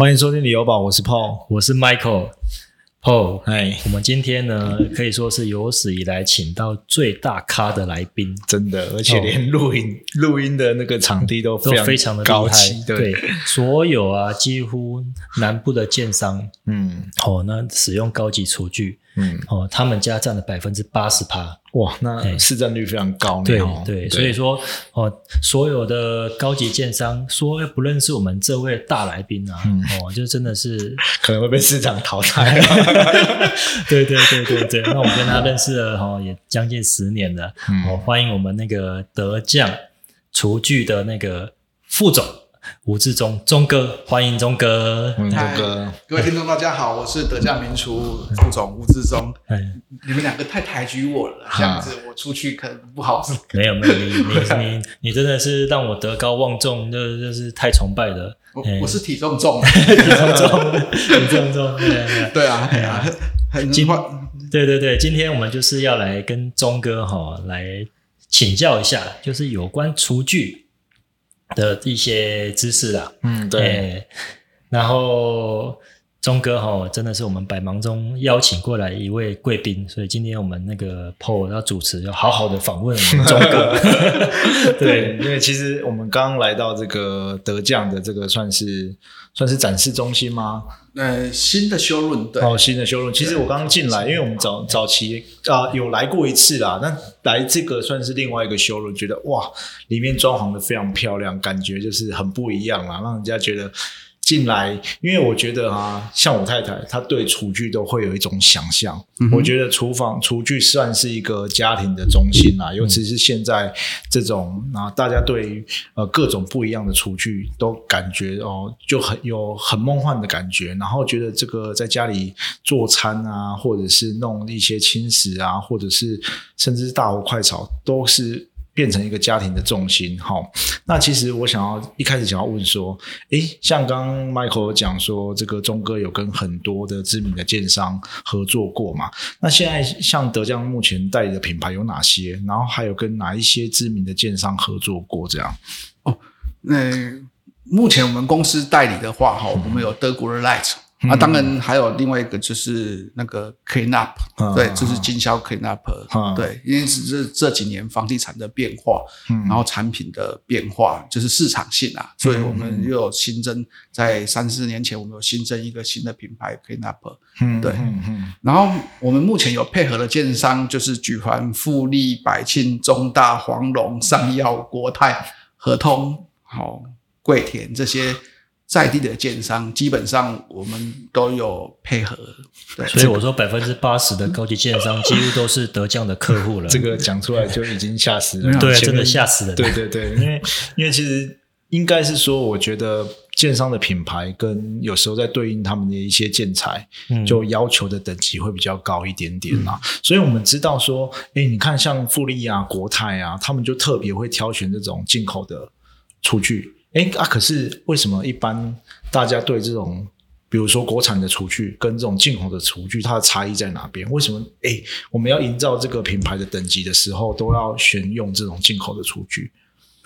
欢迎收听旅游宝，我是 Paul，我是 Michael。Paul，哎，我们今天呢可以说是有史以来请到最大咖的来宾，真的，而且连录音、录音的那个场地都都非常的高级。对，所有啊，几乎南部的建商，嗯，哦，那使用高级厨具。嗯，哦，他们家占了百分之八十趴，哇，那市占率非常高。对对，所以说，哦，所有的高级建商说不认识我们这位大来宾啊，哦，就真的是 可能会被市场淘汰。对对对对对，那我们跟他认识了哦，也将近十年了。哦，欢迎我们那个德匠厨具的那个副总。吴志忠，忠哥，欢迎忠哥。忠哥，各位听众，大家好，我是德驾名厨副总吴志忠。哎，你们两个太抬举我了，这样子我出去可能不好。没有没有，你你 你你真的是让我德高望重，就就是太崇拜了。我我是 体重重，体重重，体重重。对啊，对啊，很今对对对，今天我们就是要来跟忠哥哈来请教一下，就是有关厨具。的一些知识啦，嗯，对，然后钟哥哈真的是我们百忙中邀请过来一位贵宾，所以今天我们那个 Paul 要主持，要好好的访问我们 钟哥。对，因为其实我们刚来到这个德将的这个算是算是展示中心吗？呃，新的修润对哦，新的修润。其实我刚刚进来，因为我们早早期啊有来过一次啦，那来这个算是另外一个修润，觉得哇，里面装潢的非常漂亮，感觉就是很不一样啦，让人家觉得。进来，因为我觉得啊，像我太太，她对厨具都会有一种想象。我觉得厨房厨具算是一个家庭的中心啦，尤其是现在这种啊，大家对于呃各种不一样的厨具都感觉哦，就很有很梦幻的感觉。然后觉得这个在家里做餐啊，或者是弄一些轻食啊，或者是甚至是大火快炒，都是。变成一个家庭的重心，好。那其实我想要一开始想要问说，诶，像刚 Michael 讲说，这个钟哥有跟很多的知名的建商合作过嘛？那现在像德江目前代理的品牌有哪些？然后还有跟哪一些知名的建商合作过？这样？哦，那目前我们公司代理的话，哈，我们有德国的 Light。啊，当然还有另外一个就是那个 Clean Up，对，就是经销 Clean Up，对，因为是这这几年房地产的变化，然后产品的变化，就是市场性啊，所以我们又有新增，在三四年前我们有新增一个新的品牌 Clean Up，对，然后我们目前有配合的建商就是举凡、富力、百庆、中大、黄龙、上药、国泰、合通、好桂田这些。在地的建商，基本上我们都有配合，对，所以我说百分之八十的高级建商几乎都是德将的客户了。这个讲出来就已经吓死了，对，真的吓死了。对对对，因为因为其实应该是说，我觉得建商的品牌跟有时候在对应他们的一些建材，就要求的等级会比较高一点点嘛。所以我们知道说，哎，你看像富力啊、国泰啊，他们就特别会挑选这种进口的厨具。哎啊！可是为什么一般大家对这种，比如说国产的厨具跟这种进口的厨具，它的差异在哪边？为什么哎，我们要营造这个品牌的等级的时候，都要选用这种进口的厨具？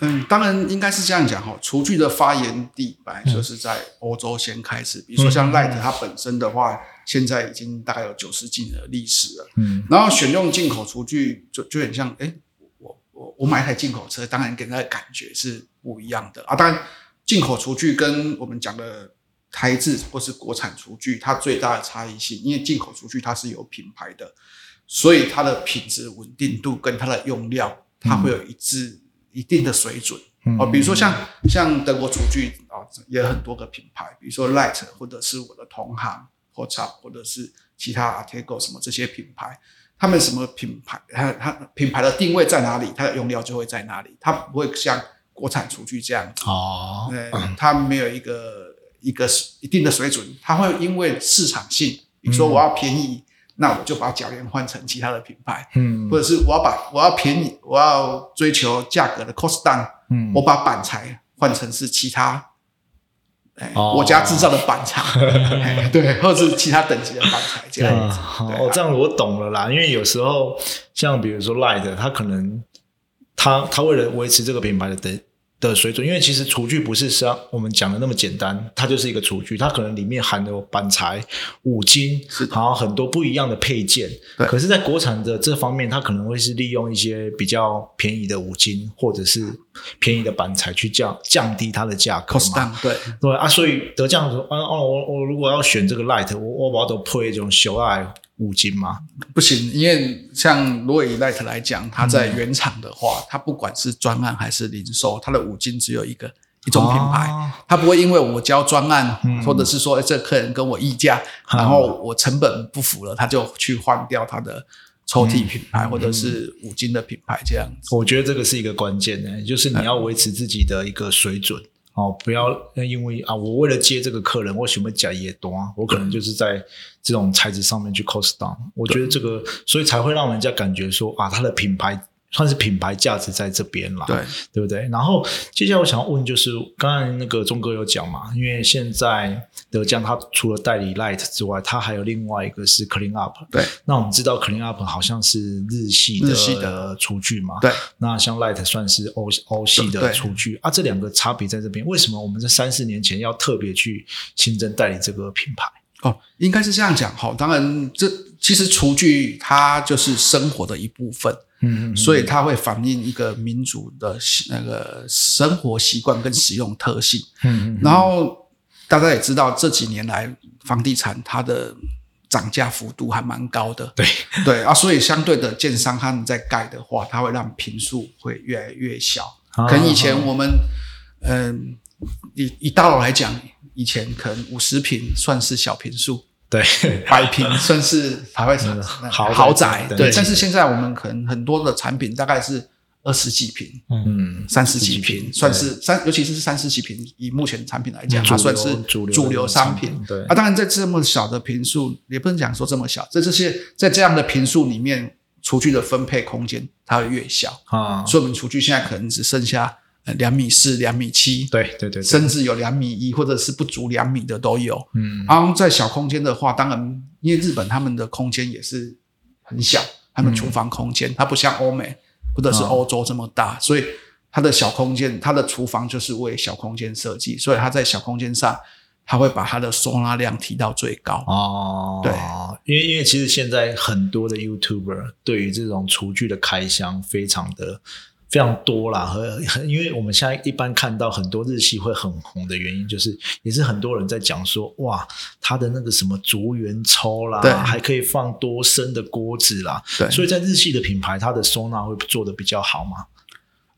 嗯，当然应该是这样讲哈。厨具的发源地本来就是在欧洲先开始，比如说像 Light，它本身的话，现在已经大概有九十几年的历史了。嗯，然后选用进口厨具，就就很像哎。我我买一台进口车，当然给人的感觉是不一样的啊。当然，进口厨具跟我们讲的台制或是国产厨具，它最大的差异性，因为进口厨具它是有品牌的，所以它的品质稳定度跟它的用料，它会有一致一定的水准哦。比如说像像德国厨具啊，也很多个品牌，比如说 Light 或者是我的同行或者或者是其他 Artego 什么这些品牌。他们什么品牌？它它品牌的定位在哪里？它的用料就会在哪里。它不会像国产厨具这样子哦，对，它没有一个一个一定的水准。它会因为市场性，比如说我要便宜，那我就把铰链换成其他的品牌，嗯，或者是我要把我要便宜，我要追求价格的 cost down，嗯，我把板材换成是其他。我家制造的板材，对，或者是其他等级的板材这样子。哦，这样我懂了啦。因为有时候像比如说 Light，它可能它它为了维持这个品牌的等的水准，因为其实厨具不是像我们讲的那么简单，它就是一个厨具，它可能里面含有板材、五金，是然后很多不一样的配件。对可是，在国产的这方面，它可能会是利用一些比较便宜的五金或者是便宜的板材去降降低它的价格嘛。对。对啊，所以得这样说，啊哦，我我如果要选这个 light，我我把它都配一种小爱五金吗。不行，因为像如果以 Light 来讲，它在原厂的话，它不管是专案还是零售，它的五金只有一个一种品牌，哦。它不会因为我交专案，嗯或者是说、哎这客人跟我议价，嗯。然后我成本不符了，他就去换掉他的抽屉品嗯。牌、或者是五金的品牌这样子。我觉得这个是一个关键呢，就是你要维持自己的一个水准哦，不要因为啊，我为了接这个客人，我什么假也多啊，我可能就是在这种材质上面去 cost down。我觉得这个，所以才会让人家感觉说啊，它的品牌算是品牌价值在这边啦。对，对不对？然后接下来我想要问，就是刚才那个钟哥有讲嘛，因为现在德江它除了代理 Light 之外，它还有另外一个是 Clean Up。对，那我们知道 Clean Up 好像是日系的日系的厨具嘛，对，那像 Light 算是欧欧系的对厨具啊，这两个差别在这边。为什么我们在三四年前要特别去新增代理这个品牌？哦，应该是这样讲哈。当然，这其实厨具它就是生活的一部分，嗯嗯所以它会反映一个民族的那个生活习惯跟使用特性。嗯嗯然后大家也知道，这几年来房地产它的涨价幅度还蛮高的，对。对啊，所以相对的建商他们在盖的话，它会让平数会越来越小。啊可能以前我们嗯、以以大楼来讲，以前可能五十平算是小平数，对。百平算是还会产豪宅豪宅，对对。但是现在我们可能很多的产品大概是二十几平、嗯。三十几平平，算是三，尤其是三十几平，以目前产品来讲，嗯它算是主流商品。对。啊，当然在这么小的平数，也不能讲说这么小，在这些在这样的平数里面，厨具的分配空间它会越小，啊，所以我们厨具现在可能只剩下呃两米四、两米七，对对对对，甚至有两米一，或者是不足两米的都有。嗯。然后在小空间的话，当然因为日本他们的空间也是很小，他们厨房空间、它不像欧美或者是哦欧洲这么大，所以它的小空间，它的厨房就是为小空间设计，所以它在小空间上，它会把它的收纳量提到最高。哦，对，因为因为其实现在很多的 YouTuber 对于这种厨具的开箱非常的非常多啦，和很因为我们现在一般看到很多日系会很红的原因，就是也是很多人在讲说，哇，它的那个什么竹圆抽啦对，还可以放多深的锅子啦，对。所以在日系的品牌，它的收纳会做的比较好嘛。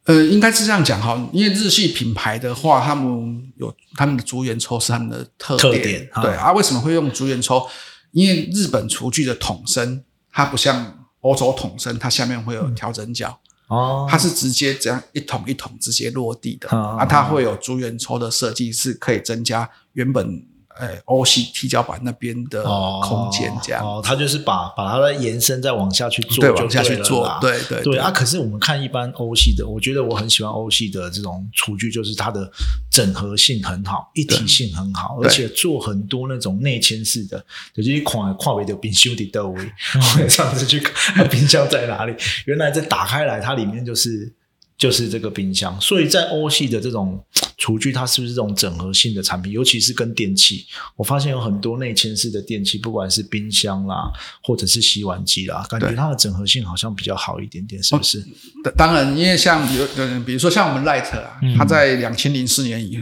呃，应该是这样讲哈，因为日系品牌的话，他们有他们的竹圆抽是他们的特特点啊对啊，为什么会用竹圆抽？因为日本厨具的桶身，它不像欧洲桶身，它下面会有调整角，哦，它是直接这样一桶一桶直接落地的，啊。啊，它会有竹圆抽的设计，是可以增加原本呃欧系踢脚板那边的哦空间，这样、哦，它就是把把它的延伸再往下去做，对，往下去做对对对啊，可是我们看一般欧系的，我觉得我很喜欢欧系的这种厨具，就是它的整合性很好，一体性很好，而且做很多那种内嵌式的，就是一款跨维的冰修的豆位。我上次去看啊冰箱在哪里，原来在打开来，它里面就是。就是这个冰箱，所以在欧系的这种厨具，它是不是这种整合性的产品？尤其是跟电器，我发现有很多内嵌式的电器，不管是冰箱啦，或者是洗碗机啦，感觉它的整合性好像比较好一点点，是不是？当当然，因为像比如呃，比如说像我们 Light 啊，嗯它在两千零四年以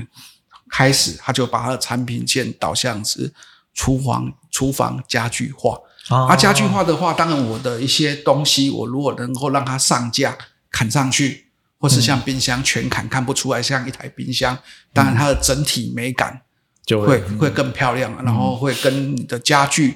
开始，它就把它的产品线导向是厨房厨房家具化。啊啊，家具化的话，当然我的一些东西，我如果能够让它上架砍上去，或是像冰箱全砍看不出来，像一台冰箱，当然它的整体美感就会会更漂亮，然后会跟你的家具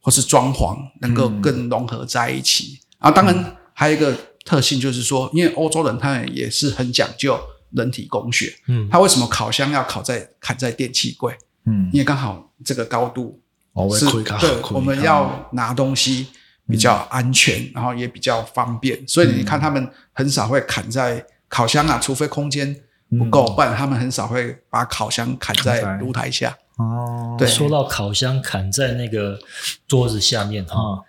或是装潢能够更融合在一起。啊，当然还有一个特性就是说，因为欧洲人他们也是很讲究人体工学，嗯。他为什么烤箱要烤在砍在电器柜？嗯，因为刚好这个高度是我们要拿东西比较安全，然后也比较方便，所以你看他们很少会砍在烤箱啊，除非空间不够，不然他们很少会把烤箱砍在炉台下。哦，对。说到烤箱砍在那个桌子下面哈，啊，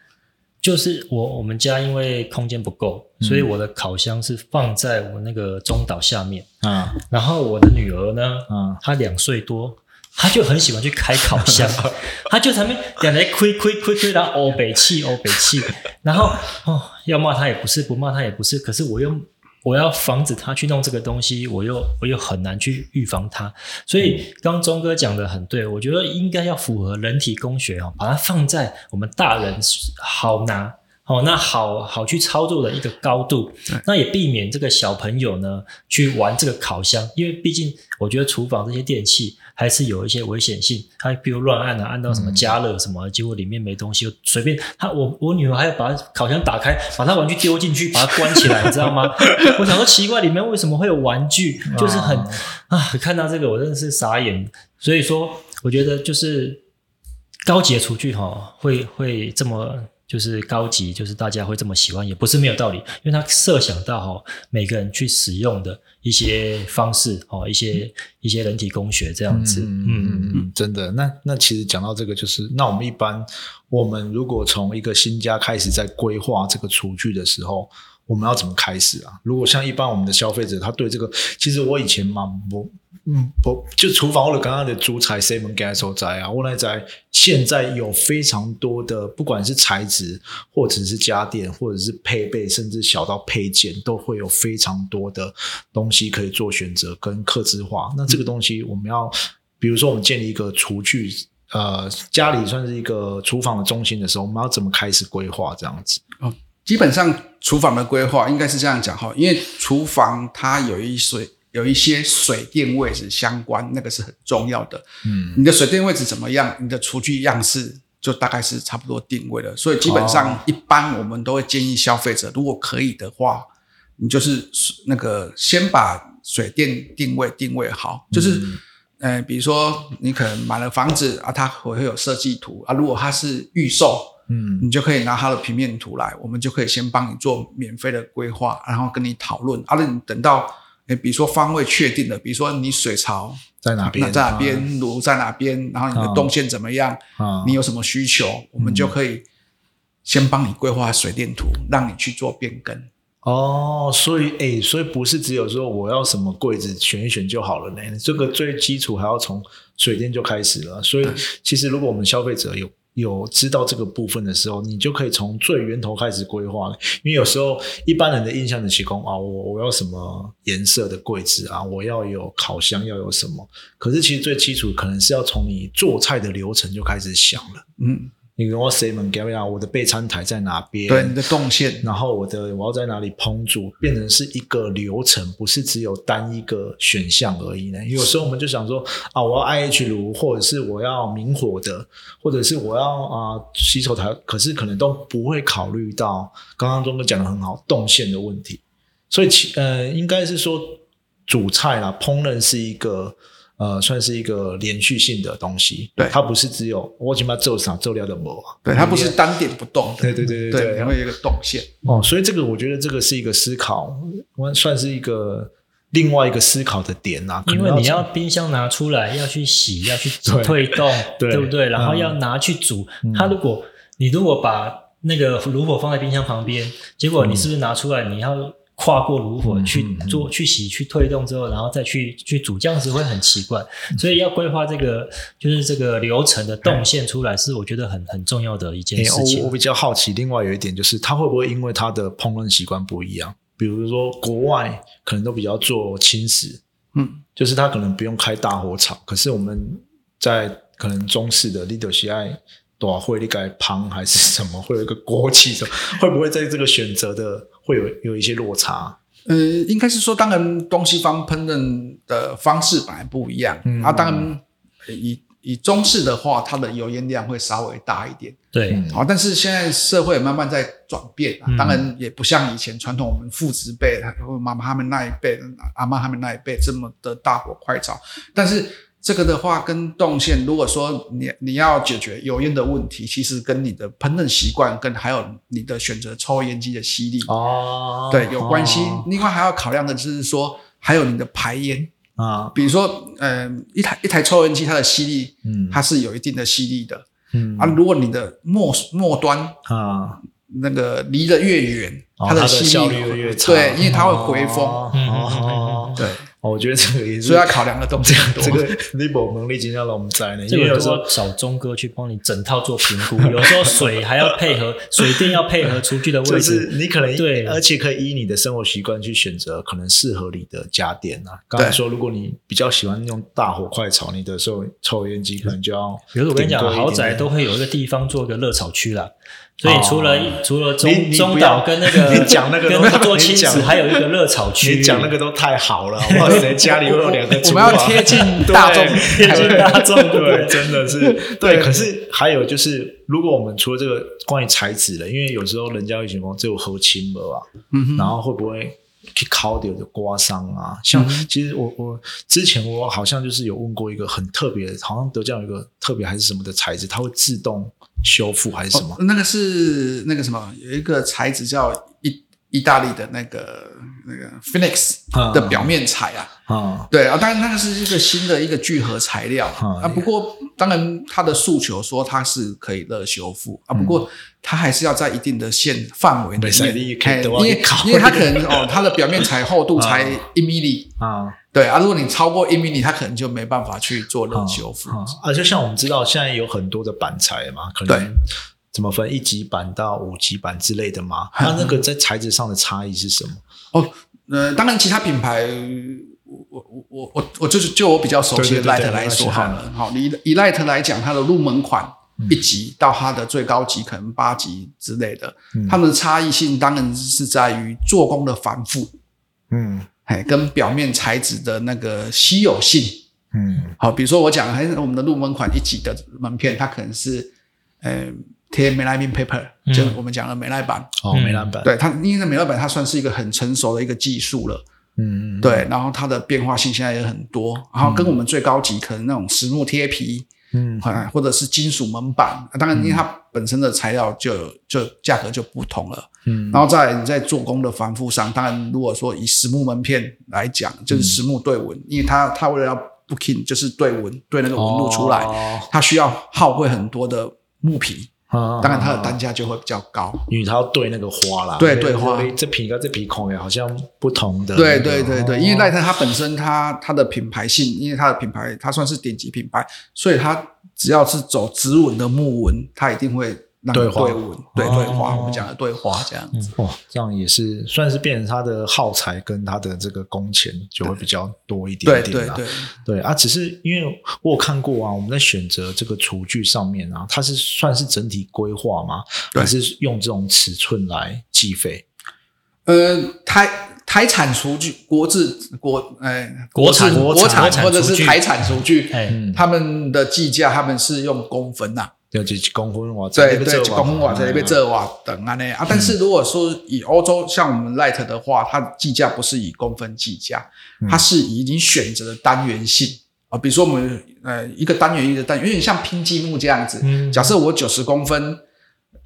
就是我我们家因为空间不够，所以我的烤箱是放在我那个中岛下面。啊然后我的女儿呢，啊她两岁多，她就很喜欢去开烤箱，他就在那边两来亏亏亏亏，然后欧北气欧北气，然后哦要骂他也不是，不骂他也不是，可是我又我要防止他去弄这个东西，我又我又很难去预防他，所以刚刚钟哥讲的很对，我觉得应该要符合人体工学哦，把它放在我们大人好拿。哦，那好好去操作的一个高度，那也避免这个小朋友呢去玩这个烤箱，因为毕竟我觉得厨房这些电器还是有一些危险性，他比如乱按啊，按到什么加热什么，结果里面没东西，随便他我我女儿还要把烤箱打开，把她玩具丢进去，把它关起来，你知道吗？我想说奇怪，里面为什么会有玩具？就是很啊，看到这个我真的是傻眼。所以说，我觉得就是高级的厨具哈、会会这么就是高级，就是大家会这么喜欢，也不是没有道理，因为他设想到哈、每个人去使用的一些方式哦，一些一些人体工学这样子，嗯。嗯嗯，嗯，真的。那那其实讲到这个，就是那我们一般，我们如果从一个新家开始在规划这个厨具的时候，我们要怎么开始啊？如果像一般我们的消费者，他对这个，其实我以前嘛，我，嗯，不，就厨房或者刚刚的主材 C 门给他收在啊，我来在现在有非常多的，不管是材质，或者是家电，或者是配备，甚至小到配件，都会有非常多的东西可以做选择跟刻制化。那这个东西我们要，比如说我们建立一个厨具。呃，家里算是一个厨房的中心的时候，我们要怎么开始规划这样子？基本上厨房的规划应该是这样讲哈，因为厨房它有一水有一些水电位置相关，那个是很重要的。嗯你的水电位置怎么样，你的厨具样式就大概是差不多定位了。所以基本哦上一般我们都会建议消费者，如果可以的话，你就是那个先把水电定位定位好，就是。呃，比如说你可能买了房子啊，它会有设计图啊。如果它是预售，嗯你就可以拿它的平面图来，我们就可以先帮你做免费的规划，然后跟你讨论。啊，那你等到，诶，比如说方位确定了，比如说你水槽在哪边？在哪边，炉在哪边，然后你的啊动线怎么样，啊？你有什么需求，我们就可以先帮你规划水电图，让你去做变更。哦，所以哎，所以不是只有说我要什么柜子选一选就好了呢？这个最基础还要从水电就开始了。所以其实如果我们消费者有有知道这个部分的时候，你就可以从最源头开始规划了。因为有时候一般人的印象的提供啊，我我要什么颜色的柜子啊，我要有烤箱，要有什么。可是其实最基础可能是要从你做菜的流程就开始想了。嗯，你跟我 say 门给我我的备餐台在哪边？对，你的动线，然后我的我要在哪里烹煮，变成是一个流程，不是只有单一个选项而已呢？有时候我们就想说啊，我要 IH 炉，或者是我要明火的，或者是我要啊洗手台，可是可能都不会考虑到刚刚钟哥讲的很好动线的问题。所以其呃，应该是说主菜啦，烹饪是一个。呃，算是一个连续性的东西，对它不是只有我起码做啥做料的模啊，对，它不是单点不动的，对对对对对，你会有一个动线。哦，所以这个我觉得这个是一个思考，我算是一个另外一个思考的点呐、可能因为你要冰箱拿出来，要去洗，要去对推动，对不对？然后嗯要拿去煮。它如果你如果把那个炉火放在冰箱旁边，结果你是不是拿出来，你要跨过炉火去做、去洗、去推动之后，然后再去去煮，这样子会很奇怪。所以要规划这个就是这个流程的动线出来，是我觉得很很重要的一件事情。我我比较好奇，另外有一点就是，它会不会因为它的烹饪习惯不一样？比如说国外可能都比较做轻食，嗯，就是他可能不用开大火炒，可是我们在可能中式的 leader 喜爱多少会你改旁还是什么，会有一个锅气什么，会不会在这个选择的会有有一些落差？呃，应该是说，当然东西方烹饪的方式本来不一样，嗯啊，当然呃以以中式的话，它的油烟量会稍微大一点，对，嗯好，但是现在社会慢慢在转变啊，嗯当然也不像以前传统我们父执辈或妈妈他们那一辈、阿妈他们那一辈这么的大火快炒，但是这个的话跟动线，如果说你你要解决油烟的问题，其实跟你的烹饪习惯跟还有你的选择抽烟机的吸力，哦。对有关系。哦。另外还要考量的就是说，还有你的排烟，啊，比如说，呃，一台一台抽烟机它的吸力，嗯。它是有一定的吸力的。嗯。啊。如果你的末末端啊，那个离得越远，哦它的吸效力越差，对，因为它会回风，哦嗯哦，对，哦我觉得这个也是所以要考量的东西很多。这个 Libo 能力今天让我们在呢，这个都因为有时候要找钟哥去帮你整套做评估，有时候水还要配合水电要配合厨具的位就置，是你可能对而且可以依你的生活习惯去选择可能适合你的家电啊。刚才对说，如果你比较喜欢用大火快炒，你的时候抽油烟机可能就要比如我跟你讲，豪宅都会有一个地方做一个热炒区啦。所以除了、哦除了中中岛跟那个 你讲那个都跟做亲子，还有一个热炒区。你讲那个都太好了，好不好？谁 家里会有两个我们？要贴近 大众，贴近大众对，真的是对。对可是还有就是，如果我们除了这个关于材质的，因为有时候人家会形容这有合轻的啊，嗯哼，然后会不会去烤掉的刮伤啊？像其实我我之前我好像就是有问过一个很特别的，好像德教有一个特别还是什么的材质，它会自动修复还是什么？哦那个是那个什么，有一个材质叫意意大利的那个那个 Phoenix 啊的表面材啊。啊、对啊，当然那个是一个新的一个聚合材料嗯啊。不过当然它的诉求说它是可以热修复啊，不过它还是要在一定的限范围里没事面，你可以哎因为多一考因为它可能哦，它的表面材厚度才一米里，啊！对啊，如果你超过一米里，它可能就没办法去做热修复。啊，啊就像我们知道，现在有很多的板材嘛，可能怎么分一级板到五级板之类的嘛？嗯它那个在材质上的差异是什么？哦，呃，当然其他品牌，我我我我我就是就我比较熟悉的对对对 Light 对来说好了。好，以以 Light 来讲，它的入门款一级到它的最高级可能八级之类的，嗯它们的差异性当然是在于做工的繁复，嗯哎，跟表面材质的那个稀有性。嗯好，比如说我讲，还是我们的入门款一级的门片，它可能是呃贴美莱明 paper，、嗯就是我们讲的美莱板。哦，嗯美蓝板，对它，因为那美莱板它算是一个很成熟的一个技术了。嗯嗯，对，然后它的变化性现在也很多，然后跟我们最高级可能那种实木贴皮，嗯。啊，或者是金属门板，当然因为它本身的材料就有就价格就不同了，嗯。然后再来你在做工的繁复上，当然如果说以实木门片来讲，就是实木对纹，因为它它为了要 booking 就是对纹对那个纹路出来，哦。它需要耗费很多的木皮，啊当然它的单价就会比较高。因为它要对那个花啦，对对花。这这皮跟这皮孔也好像不同的，对对对对，哦。因为赖特它本身它它的品牌性，因为它的品牌它算是顶级品牌，所以它只要是走直纹的木纹，它一定会对花对纹，对哦。对花，我们讲的对话这样子。哇，这样也是算是变成它的耗材跟它的这个工钱就会比较多一点对点啦。对对，对。啊，只是因为我有看过啊，我们在选择这个厨具上面啊，它是算是整体规划吗？对。还是用这种尺寸来计费？呃，台台产厨具、国制国呃国产国国产产或者是台产厨具，他们的计价他们是用公分呐、要几几公分哇？对对，一公分瓦这边这瓦等啊那啊，但是如果说以欧洲像我们 Light 的话，它计价不是以公分计价，它是以你选择的单元性啊，比如说我们呃一个单元一个单元，有点像拼积木这样子。嗯假设我九十公分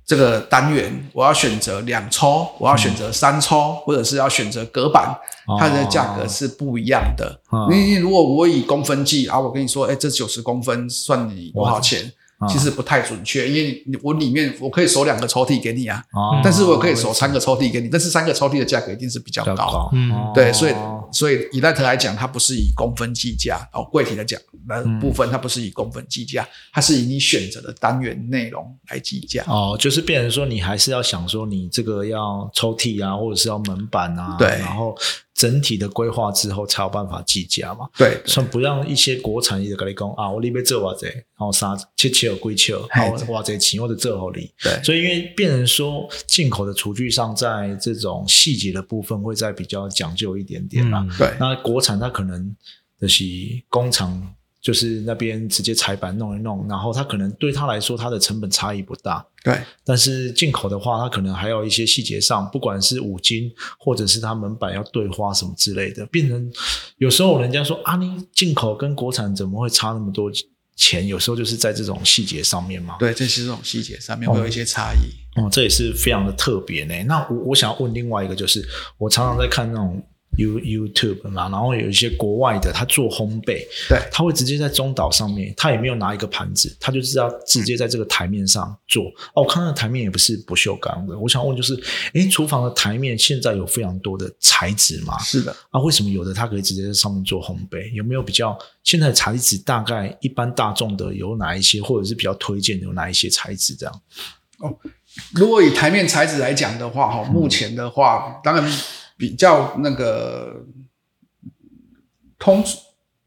这个单元，我要选择两抽，我要选择三抽，或者是要选择隔板，它的价格是不一样的。哦因为如果我以公分计啊，我跟你说，哎，这九十公分算你多少钱？哇其实不太准确，因为你我里面我可以收两个抽屉给你啊，哦。但是我可以收三个抽屉给你，但是三个抽屉的价格一定是比较高。比较高，嗯。哦。对，所以所以以赖特来讲，它不是以公分计价哦，柜体来讲那部分，它不是以公分计价，它是以你选择的单元内容来计价。哦，就是变成说你还是要想说你这个要抽屉啊，或者是要门板啊，对。然后整体的规划之后才有办法计价嘛。对。算不让一些国产的跟你讲啊，我里边这偌济，然后啥七七有归七，然后偌济钱或者这好里，对。所以因为变成说进口的厨具上，在这种细节的部分会再比较讲究一点点啦。嗯对。那国产它可能就是工厂就是那边直接裁板弄一弄，然后它可能对他来说它的成本差异不大，对但是进口的话，它可能还有一些细节上，不管是五金或者是它门板要对花什么之类的，变成有时候人家说啊，你进口跟国产怎么会差那么多钱？有时候就是在这种细节上面嘛。对，这是这种细节上面会有一些差异。哦，这也是非常的特别呢。那我我想要问另外一个，就是我常常在看那种 You YouTube 嘛，然后有一些国外的，他做烘焙，对他会直接在中岛上面，他也没有拿一个盘子，他就是要直接在这个台面上做。哦，我看到台面也不是不锈钢的，我想问就是，诶，厨房的台面现在有非常多的材质嘛？是的，啊，为什么有的它可以直接在上面做烘焙？有没有比较现在的材质大概一般大众的有哪一些，或者是比较推荐有哪一些材质这样？哦如果以台面材质来讲的话，哈，目前的话，当然比较那个通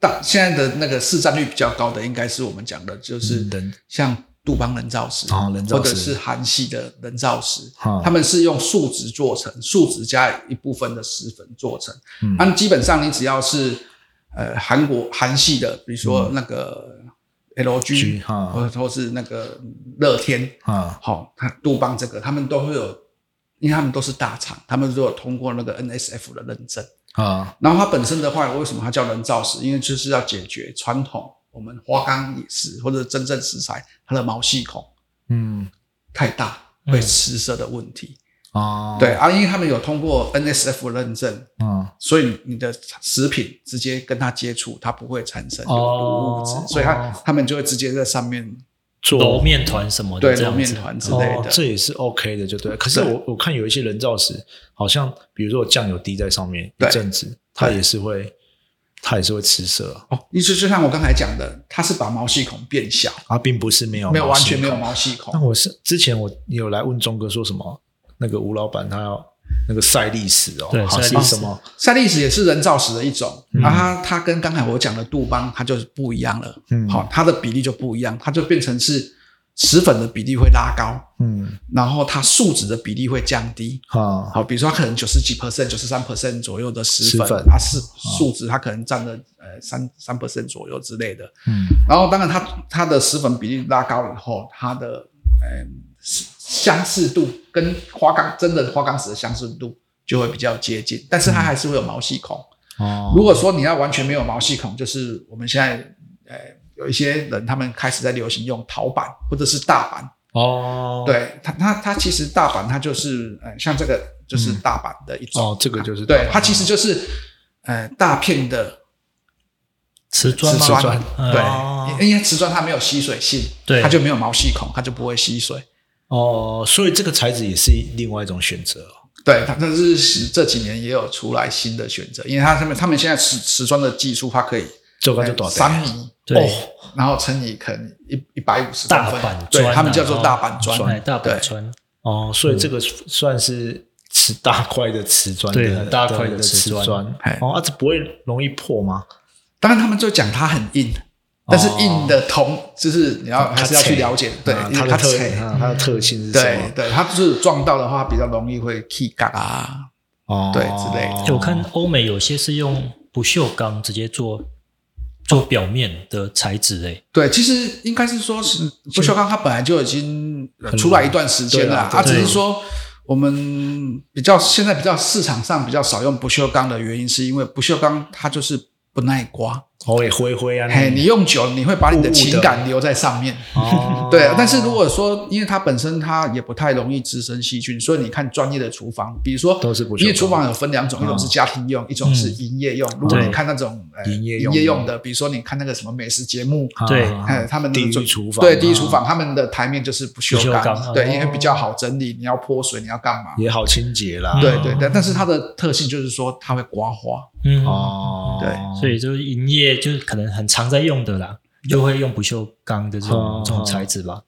大现在的那个市占率比较高的，应该是我们讲的，就是像杜邦人造石啊或者是韩系的人造石啊，他们是用树脂做成，树脂加一部分的石粉做成。嗯。那基本上你只要是呃韩国韩系的，比如说嗯那个 LG，G，哈。或者说是那个乐天，啊好，它杜邦这个他们都会有，因为他们都是大厂，他们如果通过那个 NSF 的认证。啊然后它本身的话，为什么它叫人造石？因为就是要解决传统我们花岗也是或者真正石材它的毛细孔嗯太大会吃色的问题。啊对啊，因为他们有通过 NSF 认证，嗯所以你的食品直接跟它接触，它不会产生有毒哦物质，所以它哦他们就会直接在上面做揉面团什么的，对这样子。揉面团之类的。哦，这也是 OK 的，就对。了。可是我我看有一些人造石，好像比如说酱油滴在上面一阵子，它也是会，它也是会吃色。哦，意思就像我刚才讲的，它是把毛细孔变小，啊，并不是没有没有完全没有毛细孔。那。我是之前我有来问钟哥说什么，那个吴老板他要那个赛利石哦，好是什么？赛利石也是人造石的一种，嗯。啊，它它跟刚才我讲的杜邦它就是不一样了，嗯。好、它的比例就不一样，它就变成是石粉的比例会拉高，嗯，然后它树脂的比例会降低。啊，好，比如说它可能九十几 percent、九十三 percent 左右的石粉，它是树脂它可能占了呃三三 percent 左右之类的。嗯。然后当然它它的石粉比例拉高以后，它的呃相似度跟花岗真的花岗石的相似度就会比较接近，但是它还是会有毛细孔。哦，如果说你要完全没有毛细孔，就是我们现在呃有一些人他们开始在流行用陶板或者是大板，哦，对它它它其实大板它就是呃像这个就是大板的一种，哦，这个就是啊对它其实就是呃大片的瓷砖？瓷砖，哦。对，因为瓷砖它没有吸水性，对。它就没有毛细孔，它就不会吸水。哦，所以这个材质也是另外一种选择哦。对，它但是这几年也有出来新的选择，因为它上面他们现在瓷瓷砖的技术，它可以这个就多三米，对。哦，然后乘以可能一一百五十大板砖啊，对他们叫做大板砖，哎，大板对砖，哦，所以这个算是瓷大块的瓷砖的，对很大块的的瓷砖。哦，啊，这不会容易破吗？当然他们就讲它很硬，但是硬的铜就是你要还是要去了解，对，它它的特它的特性是什么？对对，它就是撞到的话比较容易会 key 嘎啊，哦，对之类的。我看欧美有些是用不锈钢直接做做表面的材质，诶，对，其实应该是说是不锈钢，它本来就已经呃出来一段时间了，它只是说我们比较现在比较市场上比较少用不锈钢的原因，是因为不锈钢它就是不耐刮，哦也灰灰啊，嘿，你用久了你会把你的情感留在上面。哦，对，但是如果说，因为它本身它也不太容易滋生细菌，所以你看专业的厨房，比如说都是不锈钢因为厨房有分两种，一种是家庭用，一种是营业用。如果你看那种呃营业用营业用的，比如说你看那个什么美食节目，啊对。哎，他们的地狱厨房对，地狱啊厨房，他们的台面就是不锈钢对，哦。因为比较好整理，你要泼水，你要干嘛？也好清洁啦。对对对，但是它的特性就是说它会刮花，嗯，哦，对。所以就是营业就是可能很常在用的啦，就会用不锈钢的这种哦这种材质吧。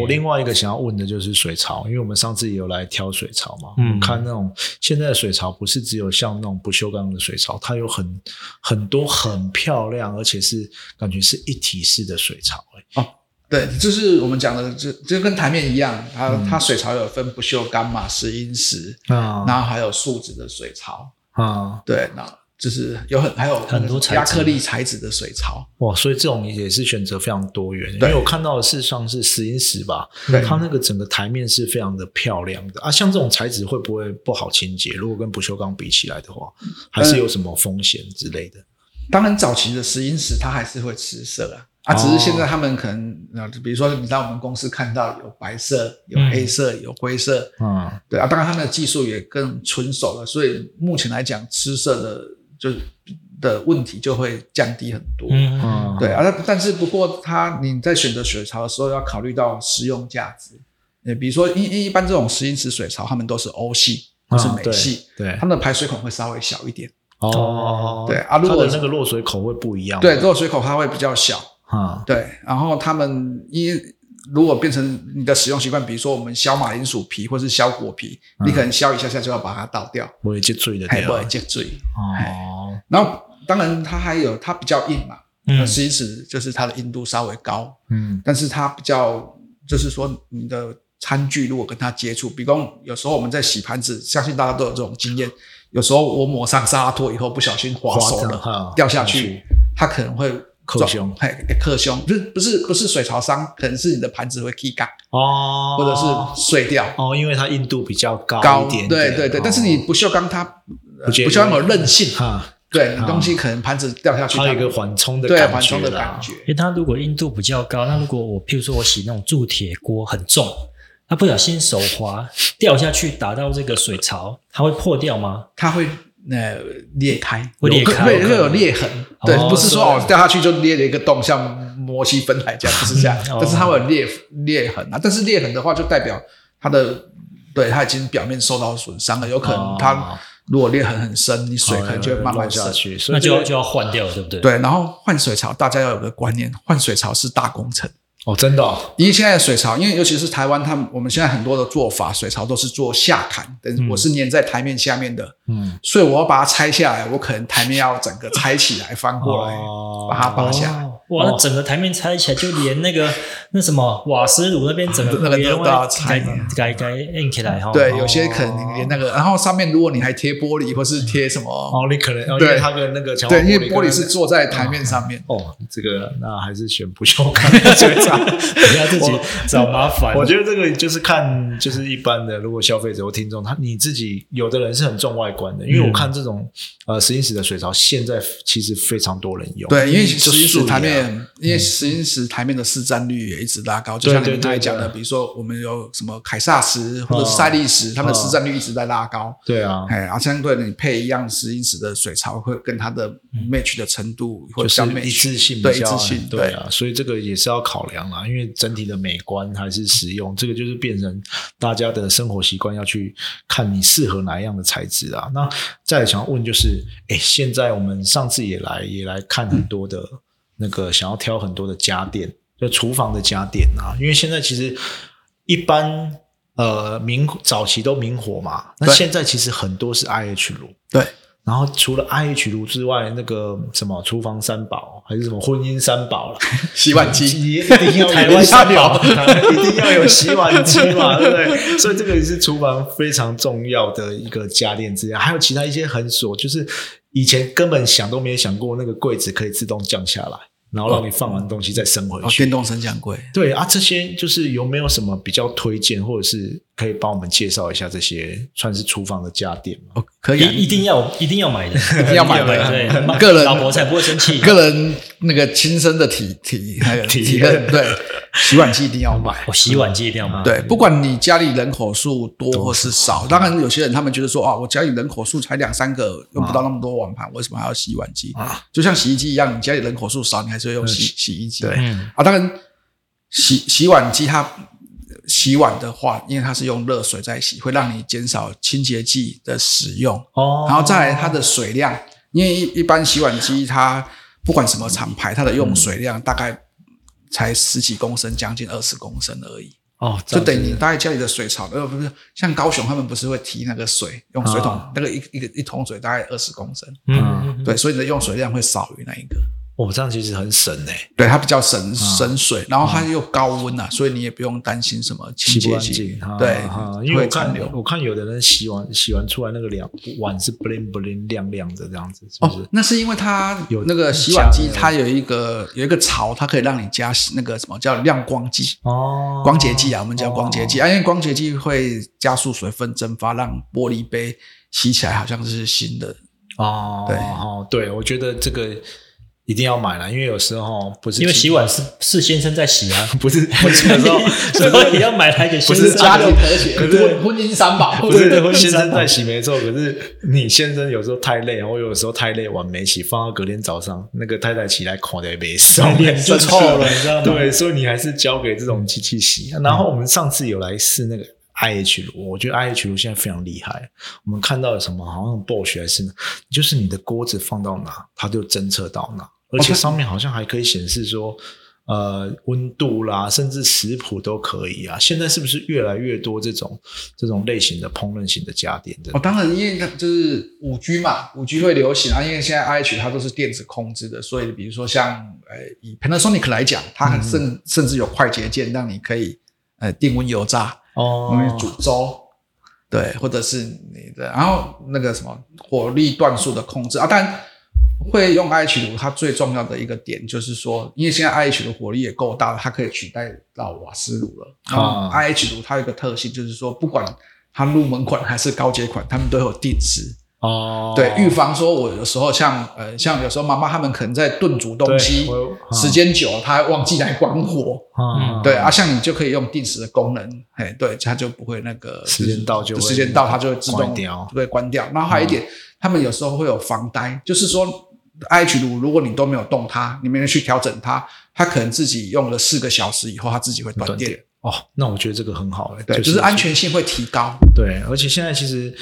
我另外一个想要问的就是水槽，因为我们上次也有来挑水槽嘛，嗯。看那种现在的水槽不是只有像那种不锈钢的水槽，它有很很多很漂亮，而且是感觉是一体式的水槽、欸，对，就是我们讲的，就就跟台面一样，它嗯。它水槽有分不锈钢嘛、石英石，啊。然后还有树脂的水槽，啊。对，那就是有很还有很多亚克力材质的水槽，哇，所以这种也是选择非常多元，因对为我看到的事实上是石英石吧，对。它那个整个台面是非常的漂亮的。啊。像这种材质会不会不好清洁？如果跟不锈钢比起来的话，还是有什么风险之类的？当然早期的石英石它还是会吃色啊，啊，只是现在他们可能呃，比如说你在我们公司看到有白色、有黑色、有灰色，嗯，对啊，当然他们的技术也更纯熟了，所以目前来讲，吃色的就是的问题就会降低很多。嗯嗯对啊，但但是不过它你在选择水槽的时候要考虑到实用价值。呃，比如说一一般这种石英石水槽，他们都是欧系或是嗯美系，对他们的排水孔会稍微小一点。哦，对啊如果它的那个落水口会不一样，对，，落水口它会比较小。啊，对，然后他们因如果变成你的使用习惯，比如说我们削马铃薯皮或是削果皮，你可能削一下下就要把它倒掉，不会接醉的还不会接罪。哦，然后当然它还有它比较硬嘛，嗯。石英石就是它的硬度稍微高，嗯。但是它比较就是说你的餐具如果跟它接触，比方有时候我们在洗盘子，相信大家都有这种经验，有时候我抹上沙拉托以后不小心滑手了，掉下去，它可能会克撞胸嘿，克胸，不是不是不是水槽伤，可能是你的盘子会 k 嘎，哦，或者是碎掉。哦，因为它硬度比较高高一点点，对对对，哦。但是你不锈钢它呃不锈钢有韧性，哈，对你东西可能盘子掉下去，它有一个缓冲的对感觉缓冲的感觉。因为它如果硬度比较高，那如果我譬如说我洗那种铸铁锅很重，它不小心手滑掉下去打到这个水槽，它会破掉吗？它会呃裂开，会裂开会会有裂痕。对，哦不是说哦掉下去就裂了一个洞，像摩西分海这样，不是这样哦。但是它会有裂裂痕啊，但是裂痕的话，就代表它的对它已经表面受到损伤了，有可能它哦如果裂痕很深，你水可能就会慢慢漏下。去，那就要就要换掉了，对不对？对，然后换水槽，大家要有个观念，换水槽是大工程。哦，真的哦。因为现在的水槽，因为尤其是台湾，他们我们现在很多的做法，水槽都是做下砍，等于我是粘在台面下面的，嗯，所以我要把它拆下来，我可能台面要整个拆起来翻过来，哦。把它拔下来。哦哇，那整个台面拆起来，就连那个那什么瓦斯炉那边整个 那个都要拆。改改改摁起来哈。对，哦有些可能连那个，然后上面如果你还贴玻璃或是贴什么，哦，你可能哦因对为它的那个强化对，因为玻璃是坐在台面上面。哦，这个那还是选不锈钢的水槽。不要自己找麻烦。我觉得这个就是看，就是一般的，如果消费者或听众，他你自己有的人是很重外观的，因为我看这种呃石英石的水槽，现在其实非常多人用。对，因为就石英石台面，因为石英石台面的市占率也一直拉高，就像你刚才讲的，比如说我们有什么凯撒石或者赛利石，他们的市占率一直在拉高。对啊，哎，然后相对的，你配一样石英石的水槽，会跟它的 match 的程度会就是比较 match，一致性对比较一致性，对啊，所以这个也是要考量啦，因为整体的美观还是实用，这个就是变成大家的生活习惯要去看你适合哪一样的材质啊。那再来想要问就是，哎，现在我们上次也来也来看很多的那个想要挑很多的家电，就厨房的家电啊，因为现在其实一般。呃，明早期都明火嘛，那现在其实很多是 IH 炉，对然后除了 IH 炉之外，那个什么厨房三宝还是什么婚姻三宝了，洗碗机。一定要有台湾三宝一定要有洗碗机嘛，对不对？所以这个也是厨房非常重要的一个家电之一。还有其他一些很琐，就是以前根本想都没有想过，那个柜子可以自动降下来，然后让你放完东西再升回哦，去。电动升降柜，对啊，这些就是有没有什么比较推荐，或者是可以帮我们介绍一下这些算是厨房的家电吗？哦，可以啊，一一定要 一定要买的，一定要买的对，个人老婆才不会生气。个人那个亲身的体体那个体体验，对，洗碗机一定要买。我洗碗机一定要买。对，不管你家里人口数多或是少，当然有些人他们觉得说啊，我家里人口数才两三个，用不到那么多碗盘，为什么还要洗碗机？啊就像洗衣机一样，你家里人口数少，你还是会用洗洗衣机。对嗯，啊，当然洗洗碗机它洗碗的话，因为它是用热水在洗，会让你减少清洁剂的使用。哦然后再来它的水量，因为一一般洗碗机它不管什么厂牌，它的用水量大概才十几公升，将近二十公升而已。哦，就等于于你大概家里的水槽，呃，不是像高雄他们不是会提那个水，用水桶、啊那个一一个一桶水大概二十公升，嗯，嗯，对，所以你的用水量会少于那一个。哦，这样其实很省诶，对，它比较省省水，然后它又高温啊，所以你也不用担心什么清洁剂对哈，因为我看。我看有的人洗完洗完出来那个两碗是 bling bling 亮亮的这样子，是不是哦？，那是因为它有那个洗碗机，它有一个有一个槽，它可以让你加那个什么叫亮光剂、哦光洁剂啊，我们叫光洁剂哦啊，因为光洁剂会加速水分蒸发，让玻璃杯洗起来好像是新的。哦，对哦，对，我觉得这个一定要买了，因为有时候不是因为洗碗是是先生在洗啊，不是 不是有时候所以要买来给先生。家庭和谐，可是 婚姻三宝。不对对会是先生沾在洗没错，可是你先生有时候太累，我有时候太累碗没洗，放到隔天早上，那个太太起来看的没上，脸就臭了，你知道吗？对，所以你还是交给这种机器洗。然后我们上次有来试那个 IH 炉，我觉得 IH 炉现在非常厉害。我们看到了什么？好像 Bosch 还是，就是你的锅子放到哪，它就侦测到哪，而且上面好像还可以显示说。呃，温度啦，甚至食谱都可以啊。现在是不是越来越多这种这种类型的烹饪型的家电？哦，当然，因为它就是五 G 嘛，五 G 会流行啊。因为现在 IH 它都是电子控制的，所以比如说像呃以 Panasonic 来讲，它甚、甚至有快捷键，让你可以呃定温油炸，哦容易煮粥，对，或者是你的，然后那个什么火力段数的控制啊，当然。会用 IH 炉，它最重要的一个点就是说，因为现在 IH 炉火力也够大了，它可以取代到瓦斯炉了。啊 IH 炉它有一个特性，就是说，不管它入门款还是高阶款，它们都有定时。哦，对，预防说我有时候像呃，像有时候妈妈他们可能在炖煮东西时间久了，她忘记来关火。嗯对啊，像你就可以用定时的功能，哎，对，它就不会那个时间到就会时间到它就会自动关掉对关掉。然后还有一点，他们有时候会有防呆，就是说 IH 炉如果你都没有动它，你没有去调整它，它可能自己用了四个小时以后，它自己会断电。断电哦，那我觉得这个很好哎，对，就是安全性会提高。对，而且现在其实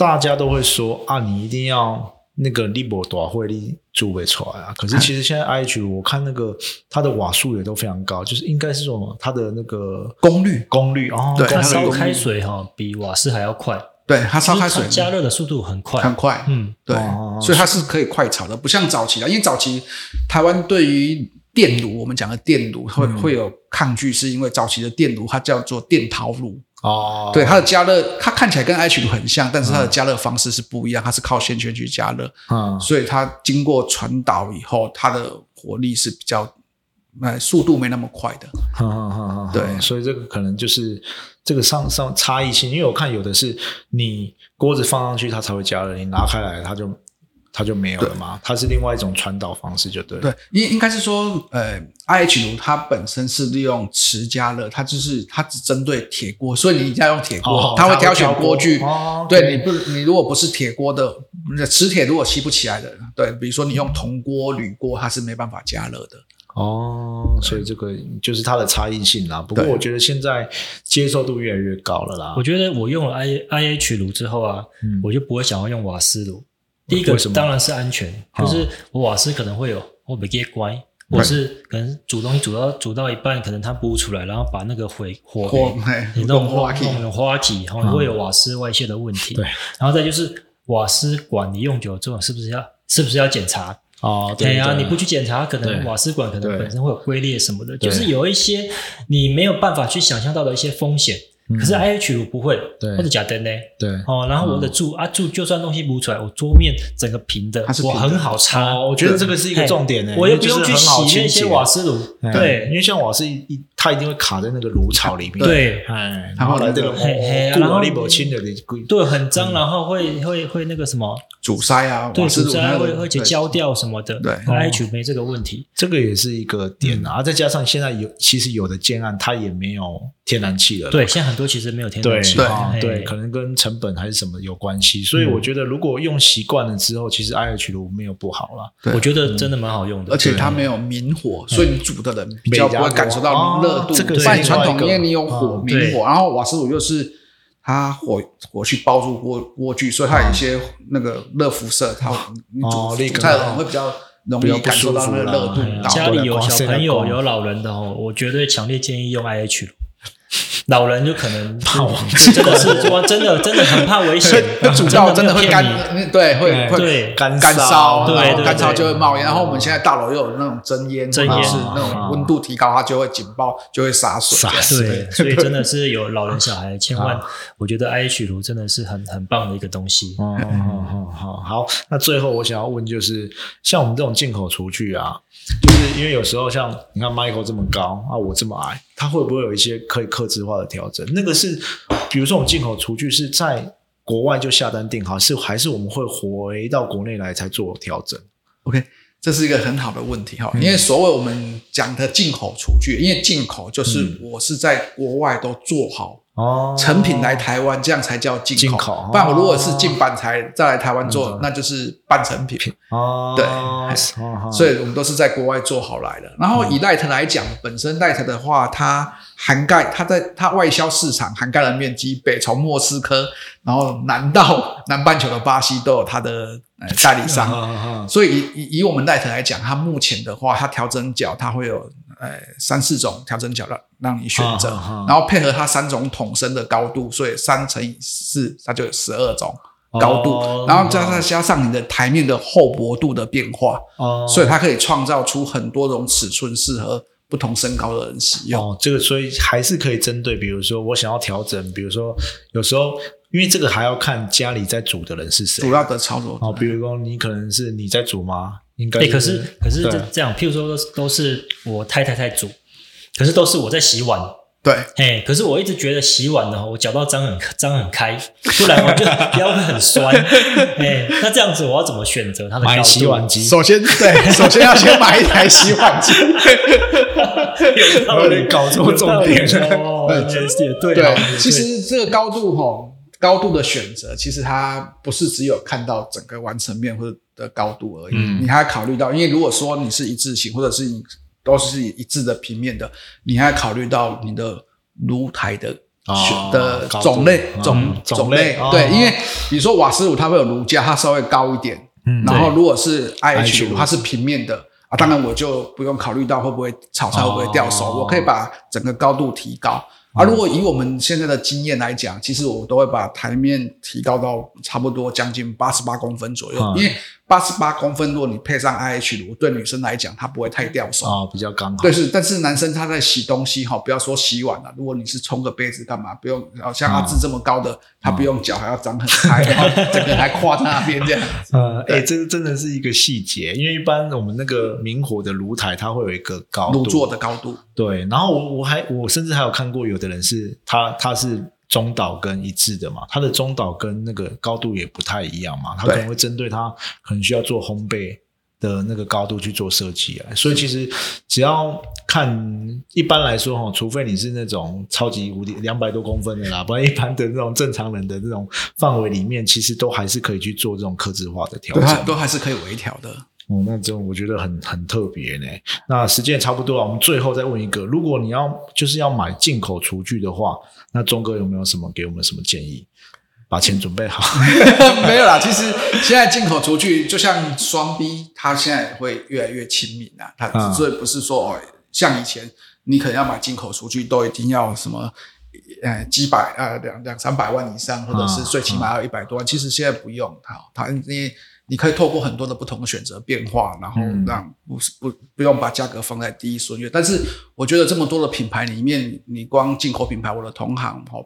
大家都会说啊，你一定要那个力博多会力煮不出来啊。可是 其实现在 IH 我看那个它的瓦数也都非常高，就是应该是说它的那个功率。功率哦，对它烧开水哈比瓦斯还要快，对它烧开水。它加热的速度很快，很快，嗯，对，哦所以它是可以快炒的，不像早期啊，因为早期台湾对于电炉，我们讲的电炉会、会有抗拒，是因为早期的电炉它叫做电陶炉，哦，对它的加热，它看起来跟 H 炉很像，但是它的加热方式是不一样，它是靠线圈去加热，嗯。所以它经过传导以后，它的火力是比较，呃，速度没那么快的。哼哼哼哼对。所以这个可能就是这个上上差异性，因为我看有的是你锅子放上去它才会加热，你拿开来它就它就没有了嘛，它是另外一种传导方式就对。对，应应该是说，呃，IH 炉它本身是利用磁加热，它就是它只针对铁锅，所以你一定要用铁锅，哦它会挑选锅锅具。哦对，你不，你如果不是铁锅的，那磁铁如果吸不起来的，对，比如说你用铜锅、铝锅，它是没办法加热的。哦，所以这个就是它的差异性啦。不过我觉得现在接受度越来越高了啦我。觉得我用了 I I H 炉之后啊，嗯我就不会想要用瓦斯炉。第一个当然是安全，哦就是我瓦斯可能会有我没给关，我是可能煮东西煮到煮到一半，可能它不出来，然后把那个火火火你弄弄花气弄成花体，然后会有瓦斯外泄的问题。对，然后再就是瓦斯管你用久了之后，是不是要是不是要检查？哦，对呀、对。你不去检查，可能瓦斯管可能本身会有龟裂什么的，就是有一些你没有办法去想象到的一些风险。可是 IH 炉不会，或者假灯呢？对。哦，然后我的柱、啊柱，就算东西补出来，我桌面整个平的我很好擦。哦，我觉得这个是一个重点呢，我又不用去洗那些瓦斯炉，对。因为像瓦斯一一，它一定会卡在那个炉槽里面。对。哎，然后那个来这个嘿嘿哦然后顾力不清的你贵对，很脏，然后会会会那个什么，阻塞啊，对，瓦斯煮出来炉那个会会对。焦掉什么的。对，IH 没这个问题。这个也是一个点啊，再加上现在有其实有的建案它也没有天然气了，对，现在很多其实没有天然气，对。嘿啊对，可能跟成本还是什么有关系，所以我觉得如果用习惯了之后，其实 IH 炉没有不好了。对。我觉得真的蛮好用的。而且它没有明火，所以你煮的人比较不会感受到热度。哦这个半传统因为你有火明火，然后瓦斯炉又是它火火去包住锅锅具，所以它有一些那个热辐射，它你哦那个煮煮菜会比较容易感受到那个热度。家里有小朋友、有老人的哦，我绝对强烈建议用 IH 炉。老人就可能怕忘记真的是说真的真的很怕危险，那煮到真的会干对，会会对。干干烧，对干烧就会冒烟。然后我们现在大楼又有那种真烟，真烟。是那种温度提高，它就会警报，就会洒水。洒水。对，所以真的是有老人小孩，千万，我觉得 IH 炉真的是很很棒的一个东西。哦哦哦好好，那最后我想要问就是，像我们这种进口厨具啊，就是因为有时候像你看 Michael 这么高啊，我这么矮，它会不会有一些可以克制化的调整？那个是，比如说我们进口厨具是在国外就下单定好，是还是我们会回到国内来才做调整？OK，这是一个很好的问题哈，因为所谓我们讲的进口厨具，因为进口就是我是在国外都做好。哦，成品来台湾，这样才叫进口。进口不然我如果是进板材再来台湾做，那就是半成品。哦，对，所以我们都是在国外做好来的。然后以 Light 来讲，本身 Light 的话，它涵盖它在它外销市场涵盖的面积，北从莫斯科，然后南到 南半球的巴西都有它的代理商。所以以以我们 Light 来讲，它目前的话，它调整角它会有。呃，三四种调整角让让你选择，然后配合它三种桶身的高度，所以三乘以四，它就有十二种高度，然后加上加上你的台面的厚薄度的变化，哦所以它可以创造出很多种尺寸，适合不同身高的人使用。哦，这个所以还是可以针对，比如说我想要调整，比如说有时候因为这个还要看家里在煮的人是谁，主要的操作哦，比如说你可能是你在煮吗？哎，可是可是这这样，譬如说都都是我太太在煮，可是都是我在洗碗。对，哎，可是我一直觉得洗碗呢，我搅到脏很脏很开，不然我就 腰会很酸。哎，那这样子我要怎么选择它的买洗碗机？首先，对，首先要先买一台洗碗机。有点搞错重点哦，也对。对，其实这个高度哈，高度的选择，其实它不是只有看到整个完成面或者。的高度而已，你还考虑到，因为如果说你是一致性，或者是你都是一致的平面的，你还考虑到你的炉台的选的种类种种类，对，因为比如说瓦斯炉它会有炉架，它稍微高一点，然后如果是 IH 炉，它是平面的啊，当然我就不用考虑到会不会炒菜会不会掉手，我可以把整个高度提高。而如果以我们现在的经验来讲，其实我都会把台面提高到差不多将近八十八公分左右，因为。八十八公分，如果你配上 IH 炉，对女生来讲，它不会太掉手啊，比较刚好。对，是，但是男生他在洗东西哈，不要说洗碗了，如果你是冲个杯子干嘛，不用，像阿志这么高的，他不用脚还要长很开，整个还跨在那边这样。呃，哎，这个真的是一个细节，因为一般我们那个明火的炉台，它会有一个高炉座的高度。对，然后我我还我甚至还有看过有的人是他他是。中岛跟一致的嘛，他的中岛跟那个高度也不太一样嘛，他可能会针对他可能需要做烘焙的那个高度去做设计啊。所以其实只要看一般来说哈，除非你是那种超级无敌两百多公分的啦，不然一般的那种正常人的这种范围里面，其实都还是可以去做这种克制化的调整，都还是可以微调的。哦，那这种我觉得很很特别呢。那时间也差不多了，我们最后再问一个：如果你要就是要买进口厨具的话，那钟哥有没有什么给我们什么建议？把钱准备好？没有啦，其实现在进口厨具就像双 B，它现在会越来越亲民啦。它所以不是说哦，像以前你可能要买进口厨具都一定要什么呃几百呃两两三百万以上，或者是最起码要一百多万。其实现在不用，好，它因为。你可以透过很多的不同的选择变化，然后让不是不不用把价格放在第一顺位。但是我觉得这么多的品牌里面，你光进口品牌，我的同行哦，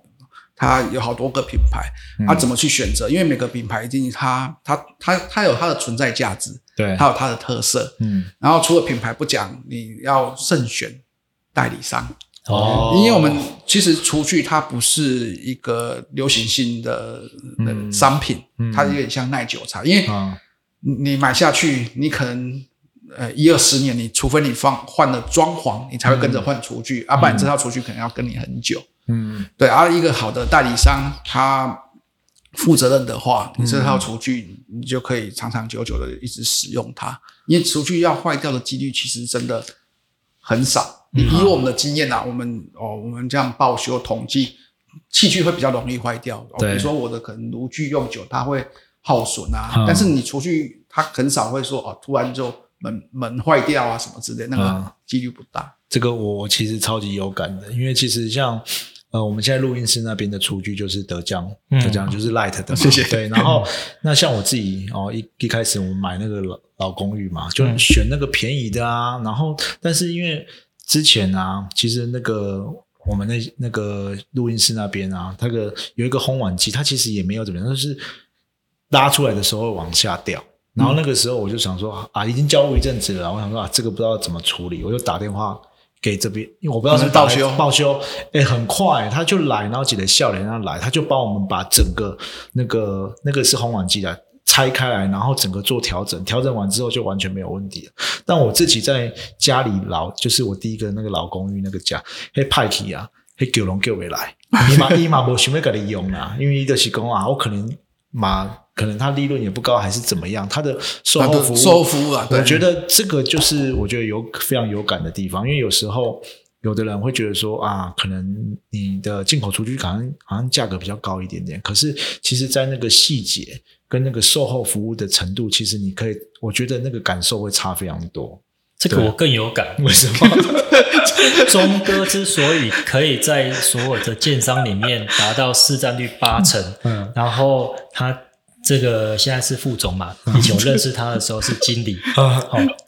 它有好多个品牌，他怎么去选择？因为每个品牌一定它它它它有它的存在价值，对，它有它的特色。嗯，然后除了品牌不讲，你要慎选代理商。哦，因为我们其实厨具它不是一个流行性的商品，它有点像耐久茶。因为你买下去，你可能呃一二十年，你除非你放换了装潢，你才会跟着换厨具，啊，不然这套厨具可能要跟你很久。嗯，对。而一个好的代理商，他负责任的话，你这套厨具你就可以长长久久的一直使用它。因为厨具要坏掉的几率其实真的很少。以我们的经验呐，我们哦，我们这样报修统计，器具会比较容易坏掉。比如说我的可能炉具用久，它会耗损啊。但是你出去，它很少会说哦，突然就门门坏掉啊什么之类，那个几率不大。这个我其实超级有感的，因为其实像呃，我们现在录音室那边的厨具就是德江，德江就是 Light 的，谢谢。对，然后那像我自己哦，一一开始我们买那个老老公寓嘛，就选那个便宜的啊。然后，但是因为之前啊，其实那个我们那那个录音室那边啊，那个有一个烘碗机，它其实也没有怎么样，就是拉出来的时候往下掉。然后那个时候我就想说啊，已经交过一阵子了，我想说啊，这个不知道怎么处理，我就打电话给这边，因为我不知道是报修报修，哎，很快他就来，然后记得笑脸让他来，他就帮我们把整个那个那个是烘碗机的。拆开来，然后整个做调整，调整完之后就完全没有问题了。但我自己在家里老，就是我第一个那个老公寓那个家，嘿派去啊，嘿九龙叫回来，伊嘛伊嘛无想要给你用啊，因为伊就是讲啊，我可能嘛，可能他利润也不高，还是怎么样，他的售后服务，售后服务啊，我觉得这个就是我觉得有非常有感的地方，因为有时候有的人会觉得说啊，可能你的进口厨具好像好像价格比较高一点点，可是其实，在那个细节跟那个售后服务的程度，其实你可以，我觉得那个感受会差非常多。这个我更有感。为什么？钟哥之所以可以在所有的建商里面达到市占率八成，嗯然后他这个现在是副总嘛，以前我认识他的时候是经理，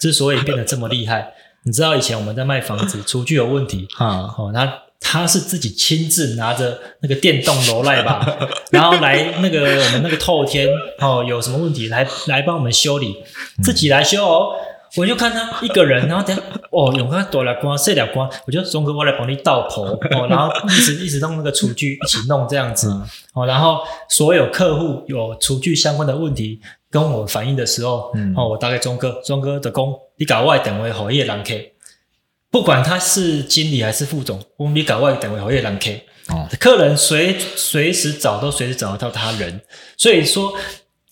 之所以变得这么厉害，你知道以前我们在卖房子，厨具有问题，啊，哦，他他是自己亲自拿着那个电动楼赖吧，然后来那个我们那个透天哦，有什么问题来来帮我们修理，自己来修哦。我就看他一个人，然后等下哦，永哥躲了光，这两光，我就钟哥我来帮你倒头哦，然后一直一直弄那个厨具，一起弄这样子。哦，然后所有客户有厨具相关的问题跟我反映的时候，嗯。哦，我大概钟哥，钟哥的工，你搞外等为好业人客，不管他是经理还是副总，我们比搞外等为好业人 K，，哦。客人随随时找都随时找得到他人，所以说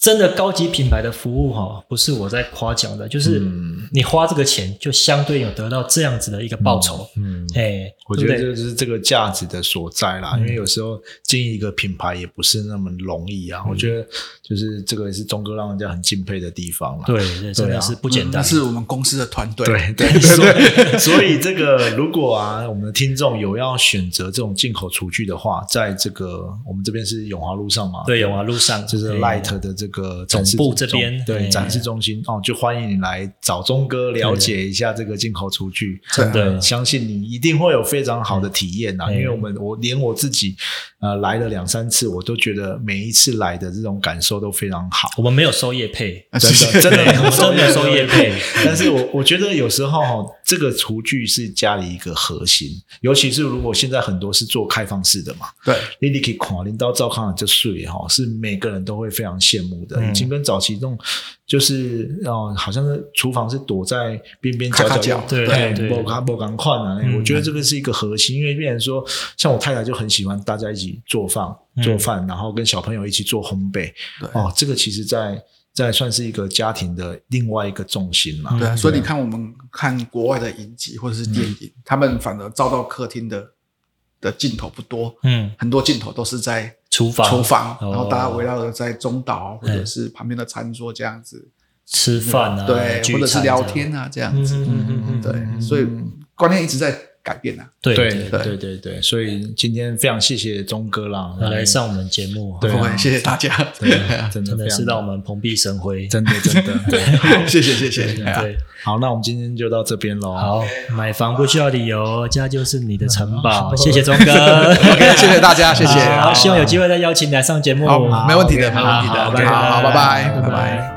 真的高级品牌的服务哈，不是我在夸奖的，就是嗯你花这个钱就相对有得到这样子的一个报酬，嗯。哎、我觉得就是这个价值的所在啦，因为有时候经营一个品牌也不是那么容易啊。我觉得就是这个也是钟哥让人家很敬佩的地方啦。对对，真的是不简单。那是我们公司的团队，对对 对，所以这个如果啊，我们的听众有要选择这种进口厨具的话，在这个我们这边是永华路上嘛，对，永华路上就是哎 Light 的这个展示总部这边哎对展示中心哦，就欢迎你来找钟哥了解一下这个进口厨具，真的相信你一定会有非常好的体验呐、嗯因为我们我连我自己呃来了两三次，我都觉得每一次来的这种感受都非常好。我们没有收业配，啊真的真的我们真的没有收业配，但是我我觉得有时候哈，这个厨具是家里一个核心，尤其是如果现在很多是做开放式的嘛，对，你你可以看领导照看这睡哈，是每个人都会非常羡慕的，嗯。已经跟早期那种就是哦，好像是厨房是躲在边边角角角，对哎对对。某刚某刚款啊，嗯。我觉得这个是一个核心，因为变成说，像我太太就很喜欢大家一起做饭嗯。做饭，然后跟小朋友一起做烘焙，对。哦，这个其实在在算是一个家庭的另外一个重心嘛，对啊，所以你看，我们看国外的影集或者是电影，他们反而照到客厅的的镜头不多，嗯，很多镜头都是在厨房。厨房，哦。然后大家围绕着在中岛或者是旁边的餐桌这样子，吃饭啊，对，或者是聊天啊这样子，嗯嗯嗯嗯对，所以观念一直在改变了。对对对，对对对，所以今天非常谢谢钟哥啦，来上我们节目，对谢谢大家，真的真的是让我们蓬荜生辉。真的真的。对。谢谢谢谢，对，好，那我们今天就到这边喽。好，买房不需要理由，家就是你的城堡。谢谢钟哥。OK，谢谢大家，谢谢，好，希望有机会再邀请你来上节目。好，没问题的，好没问题的，好好，好，拜拜，拜拜。拜拜。